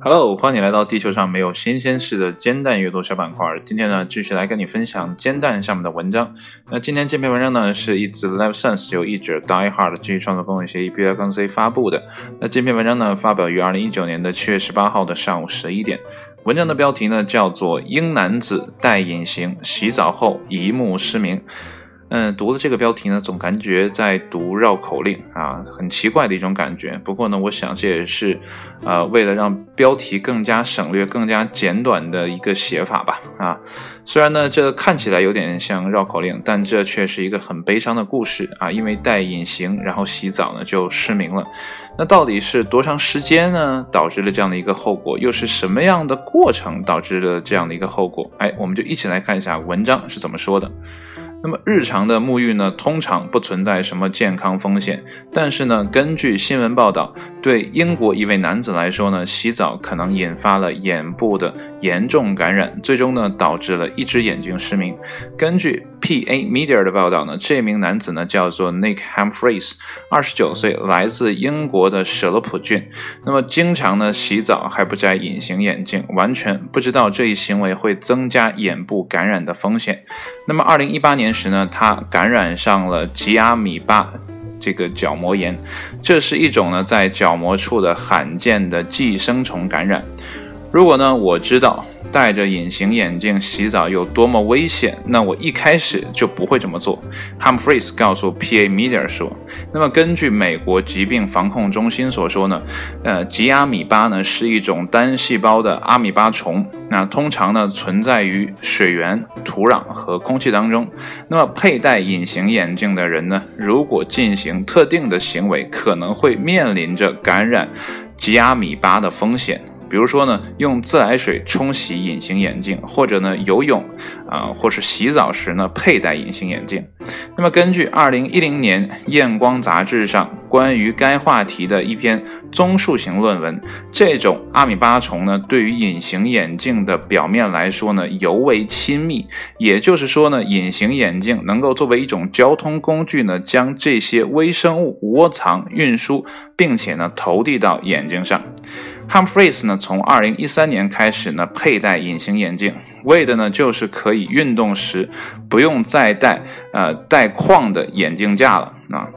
Hello，欢迎来到地球上没有新鲜事的煎蛋阅读小板块。今天呢，继续来跟你分享煎蛋上面的文章。那今天这篇文章呢，是一自 Live Sense 由译者 Die Hard 继续创作公有协议 B I 杠 C 发布的。那这篇文章呢，发表于二零一九年的七月十八号的上午十一点。文章的标题呢，叫做《英男子戴隐形洗澡后一目失明》。嗯，读了这个标题呢，总感觉在读绕口令啊，很奇怪的一种感觉。不过呢，我想这也是，呃，为了让标题更加省略、更加简短的一个写法吧。啊，虽然呢，这看起来有点像绕口令，但这却是一个很悲伤的故事啊。因为戴隐形，然后洗澡呢就失明了。那到底是多长时间呢，导致了这样的一个后果？又是什么样的过程导致了这样的一个后果？哎，我们就一起来看一下文章是怎么说的。那么日常的沐浴呢，通常不存在什么健康风险。但是呢，根据新闻报道，对英国一位男子来说呢，洗澡可能引发了眼部的严重感染，最终呢，导致了一只眼睛失明。根据 PA Media 的报道呢，这名男子呢叫做 Nick Humphreys，二十九岁，来自英国的舍勒普郡。那么经常呢洗澡还不摘隐形眼镜，完全不知道这一行为会增加眼部感染的风险。那么二零一八年。时呢，他感染上了吉阿米巴这个角膜炎，这是一种呢在角膜处的罕见的寄生虫感染。如果呢我知道。戴着隐形眼镜洗澡有多么危险？那我一开始就不会这么做。Humphries 告诉 PA Media 说：“那么根据美国疾病防控中心所说呢，呃，吉阿米巴呢是一种单细胞的阿米巴虫，那通常呢存在于水源、土壤和空气当中。那么佩戴隐形眼镜的人呢，如果进行特定的行为，可能会面临着感染吉阿米巴的风险。”比如说呢，用自来水冲洗隐形眼镜，或者呢游泳，啊，或是洗澡时呢佩戴隐形眼镜。那么根据二零一零年《验光》杂志上关于该话题的一篇综述型论文，这种阿米巴虫呢对于隐形眼镜的表面来说呢尤为亲密，也就是说呢隐形眼镜能够作为一种交通工具呢将这些微生物窝藏、运输，并且呢投递到眼睛上。Humphreys 呢，从二零一三年开始呢，佩戴隐形眼镜，为的呢就是可以运动时不用再戴呃带框的眼镜架了啊。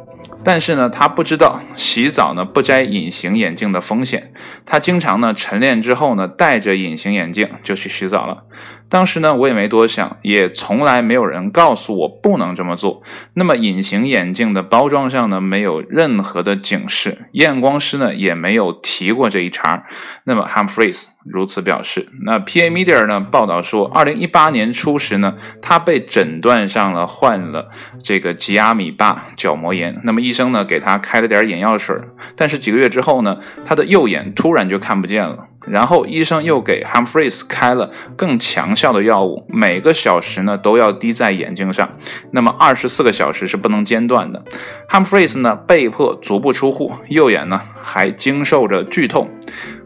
但是呢，他不知道洗澡呢不摘隐形眼镜的风险。他经常呢晨练之后呢，戴着隐形眼镜就去洗澡了。当时呢，我也没多想，也从来没有人告诉我不能这么做。那么，隐形眼镜的包装上呢，没有任何的警示，验光师呢也没有提过这一茬。那么，Humphreys 如此表示。那 PA Media 呢报道说，二零一八年初时呢，他被诊断上了患了这个吉阿米巴角膜炎。那么，医生呢给他开了点眼药水，但是几个月之后呢，他的右眼突然就看不见了。然后医生又给 Humphreys 开了更强效的药物，每个小时呢都要滴在眼睛上，那么二十四个小时是不能间断的。Humphreys 呢被迫足不出户，右眼呢还经受着剧痛。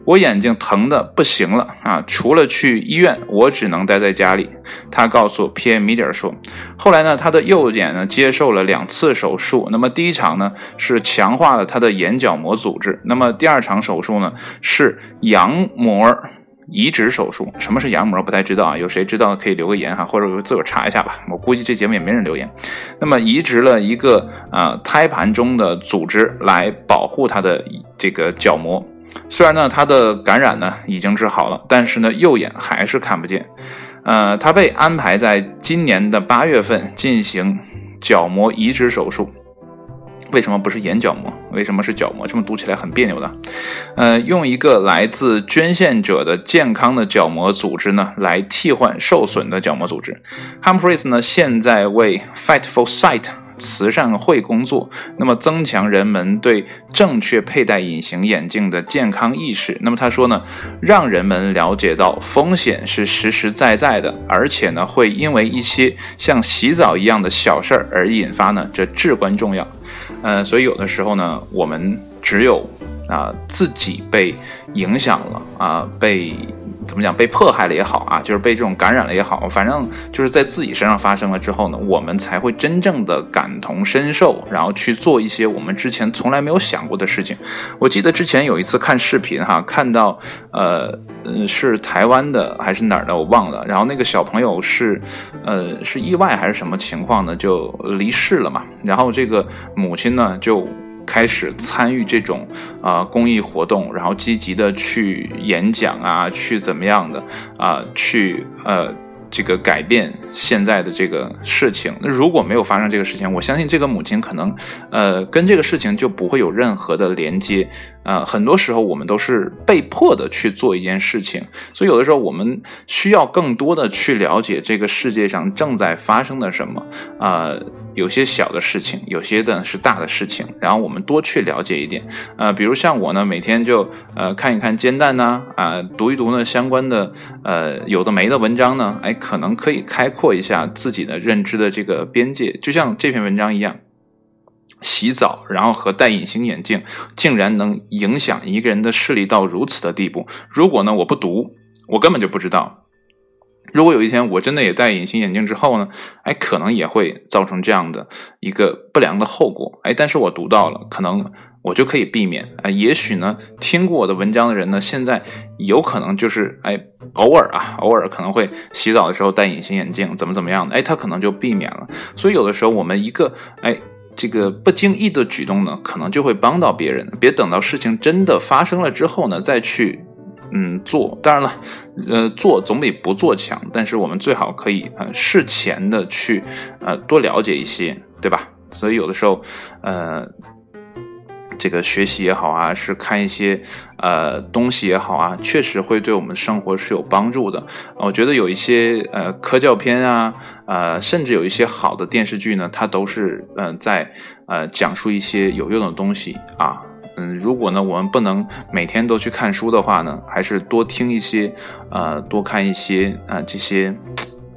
我眼睛疼的不行了啊！除了去医院，我只能待在家里。他告诉 PM Media 说，后来呢，他的右眼呢接受了两次手术。那么第一场呢是强化了他的眼角膜组织。那么第二场手术呢是羊膜移植手术。什么是羊膜？不太知道啊。有谁知道可以留个言哈，或者自个查一下吧。我估计这节目也没人留言。那么移植了一个呃胎盘中的组织来保护他的这个角膜。虽然呢，他的感染呢已经治好了，但是呢，右眼还是看不见。呃，他被安排在今年的八月份进行角膜移植手术。为什么不是眼角膜？为什么是角膜？这么读起来很别扭的。呃，用一个来自捐献者的健康的角膜组织呢，来替换受损的角膜组织。Humphreys 呢，现在为 Fight for Sight。慈善会工作，那么增强人们对正确佩戴隐形眼镜的健康意识。那么他说呢，让人们了解到风险是实实在在的，而且呢会因为一些像洗澡一样的小事儿而引发呢，这至关重要。呃，所以有的时候呢，我们只有啊自己被影响了啊被。怎么讲被迫害了也好啊，就是被这种感染了也好，反正就是在自己身上发生了之后呢，我们才会真正的感同身受，然后去做一些我们之前从来没有想过的事情。我记得之前有一次看视频哈，看到呃嗯是台湾的还是哪儿的我忘了，然后那个小朋友是呃是意外还是什么情况呢，就离世了嘛，然后这个母亲呢就。开始参与这种啊公益活动，然后积极的去演讲啊，去怎么样的啊，去呃这个改变现在的这个事情。那如果没有发生这个事情，我相信这个母亲可能呃跟这个事情就不会有任何的连接。呃，很多时候我们都是被迫的去做一件事情，所以有的时候我们需要更多的去了解这个世界上正在发生的什么。啊，有些小的事情，有些的是大的事情，然后我们多去了解一点。呃，比如像我呢，每天就呃看一看煎蛋呐，啊，读一读呢相关的呃有的没的文章呢，哎，可能可以开阔一下自己的认知的这个边界，就像这篇文章一样。洗澡，然后和戴隐形眼镜，竟然能影响一个人的视力到如此的地步。如果呢，我不读，我根本就不知道。如果有一天我真的也戴隐形眼镜之后呢，哎，可能也会造成这样的一个不良的后果。哎，但是我读到了，可能我就可以避免。哎，也许呢，听过我的文章的人呢，现在有可能就是哎，偶尔啊，偶尔可能会洗澡的时候戴隐形眼镜，怎么怎么样的，哎，他可能就避免了。所以有的时候我们一个哎。这个不经意的举动呢，可能就会帮到别人。别等到事情真的发生了之后呢，再去嗯做。当然了，呃，做总比不做强。但是我们最好可以呃事前的去呃多了解一些，对吧？所以有的时候呃。这个学习也好啊，是看一些呃东西也好啊，确实会对我们生活是有帮助的。我觉得有一些呃科教片啊，呃，甚至有一些好的电视剧呢，它都是嗯在呃讲述一些有用的东西啊。嗯，如果呢我们不能每天都去看书的话呢，还是多听一些呃多看一些啊这些。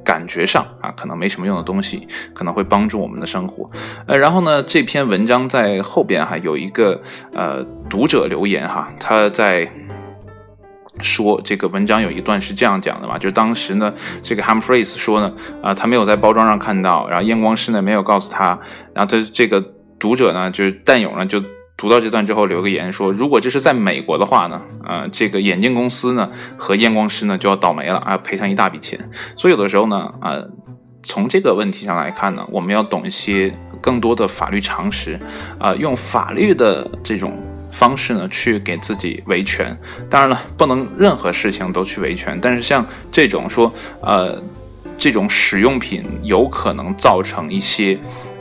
感觉上啊，可能没什么用的东西，可能会帮助我们的生活。呃，然后呢，这篇文章在后边哈有一个呃读者留言哈，他在说这个文章有一段是这样讲的嘛，就是当时呢，这个 Humphreys 说呢，啊，他没有在包装上看到，然后验光师呢没有告诉他，然后他这个读者呢，就是弹友呢就。读到这段之后，留个言说：“如果这是在美国的话呢，呃，这个眼镜公司呢和验光师呢就要倒霉了啊，赔偿一大笔钱。所以有的时候呢，呃，从这个问题上来看呢，我们要懂一些更多的法律常识，啊，用法律的这种方式呢去给自己维权。当然了，不能任何事情都去维权，但是像这种说，呃，这种使用品有可能造成一些。”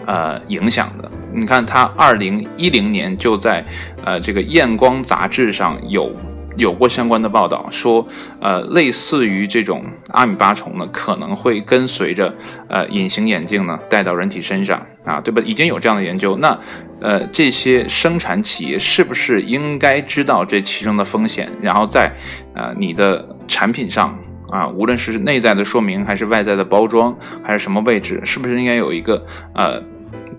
呃，影响的，你看，他二零一零年就在呃这个验光杂志上有有过相关的报道，说呃类似于这种阿米巴虫呢，可能会跟随着呃隐形眼镜呢戴到人体身上啊，对吧？已经有这样的研究，那呃这些生产企业是不是应该知道这其中的风险，然后在呃你的产品上啊，无论是内在的说明还是外在的包装还是什么位置，是不是应该有一个呃？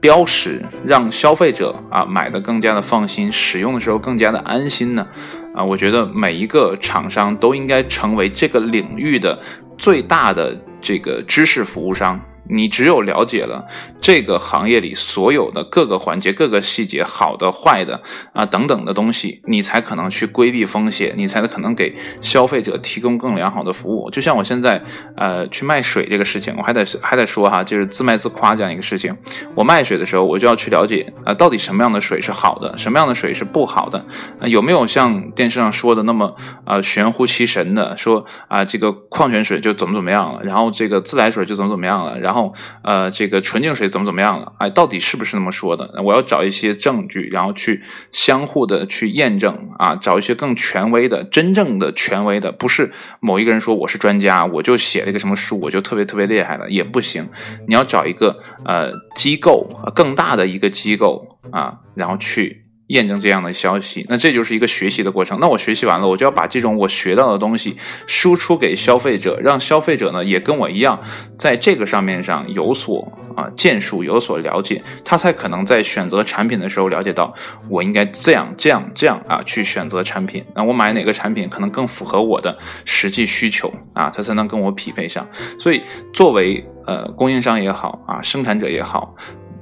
标识让消费者啊买的更加的放心，使用的时候更加的安心呢？啊，我觉得每一个厂商都应该成为这个领域的最大的这个知识服务商。你只有了解了这个行业里所有的各个环节、各个细节，好的、坏的啊等等的东西，你才可能去规避风险，你才可能给消费者提供更良好的服务。就像我现在呃去卖水这个事情，我还得还得说哈，就是自卖自夸这样一个事情。我卖水的时候，我就要去了解啊，到底什么样的水是好的，什么样的水是不好的，有没有像电视上说的那么啊玄乎其神的说啊这个矿泉水就怎么怎么样了，然后这个自来水就怎么怎么样了，然后。后，呃，这个纯净水怎么怎么样了？哎，到底是不是那么说的？我要找一些证据，然后去相互的去验证啊，找一些更权威的、真正的权威的，不是某一个人说我是专家，我就写了一个什么书，我就特别特别厉害了，也不行。你要找一个呃机构，更大的一个机构啊，然后去验证这样的消息，那这就是一个学习的过程。那我学习完了，我就要把这种我学到的东西输出给消费者，让消费者呢也跟我一样，在这个上面上有所啊建树，有所了解，他才可能在选择产品的时候了解到我应该这样这样这样啊去选择产品。那我买哪个产品可能更符合我的实际需求啊，他才能跟我匹配上。所以作为呃供应商也好啊，生产者也好。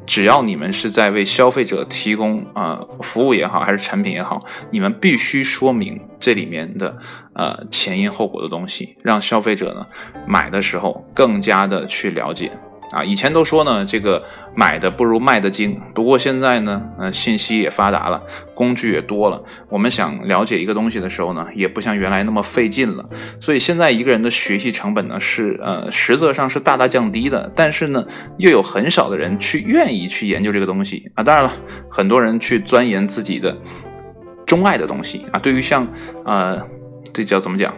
只要你们是在为消费者提供呃服务也好，还是产品也好，你们必须说明这里面的呃前因后果的东西，让消费者呢买的时候更加的去了解。啊，以前都说呢，这个买的不如卖的精。不过现在呢，呃，信息也发达了，工具也多了，我们想了解一个东西的时候呢，也不像原来那么费劲了。所以现在一个人的学习成本呢，是呃，实则上是大大降低的。但是呢，又有很少的人去愿意去研究这个东西啊。当然了，很多人去钻研自己的钟爱的东西啊。对于像呃，这叫怎么讲？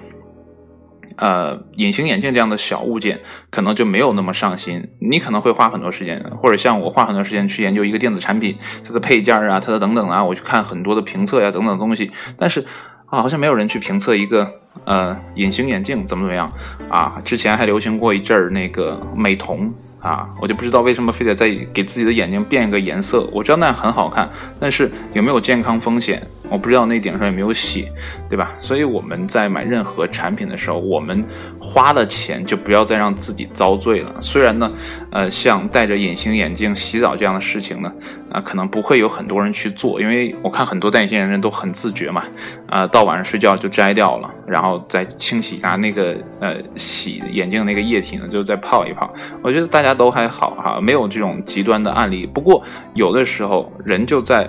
呃，隐形眼镜这样的小物件，可能就没有那么上心。你可能会花很多时间，或者像我花很多时间去研究一个电子产品，它的配件啊，它的等等啊，我去看很多的评测呀，等等东西。但是啊，好像没有人去评测一个呃隐形眼镜怎么怎么样啊。之前还流行过一阵儿那个美瞳。啊，我就不知道为什么非得再给自己的眼睛变一个颜色。我知道那样很好看，但是有没有健康风险？我不知道那顶上有没有写，对吧？所以我们在买任何产品的时候，我们花了钱就不要再让自己遭罪了。虽然呢，呃，像戴着隐形眼镜洗澡这样的事情呢，啊，可能不会有很多人去做，因为我看很多戴隐形眼镜人都很自觉嘛，啊，到晚上睡觉就摘掉了，然后再清洗一下那个呃洗眼镜那个液体呢，就再泡一泡。我觉得。大家都还好哈，没有这种极端的案例。不过有的时候人就在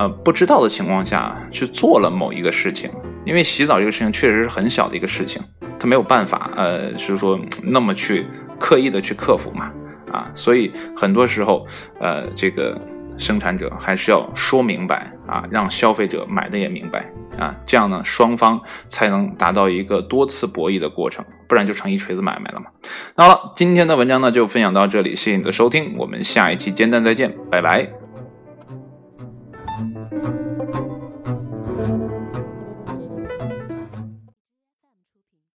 呃不知道的情况下去做了某一个事情，因为洗澡这个事情确实是很小的一个事情，他没有办法呃就是说那么去刻意的去克服嘛啊，所以很多时候呃这个。生产者还是要说明白啊，让消费者买的也明白啊，这样呢，双方才能达到一个多次博弈的过程，不然就成一锤子买卖了嘛。那好了，今天的文章呢就分享到这里，谢谢你的收听，我们下一期煎蛋再见，拜拜。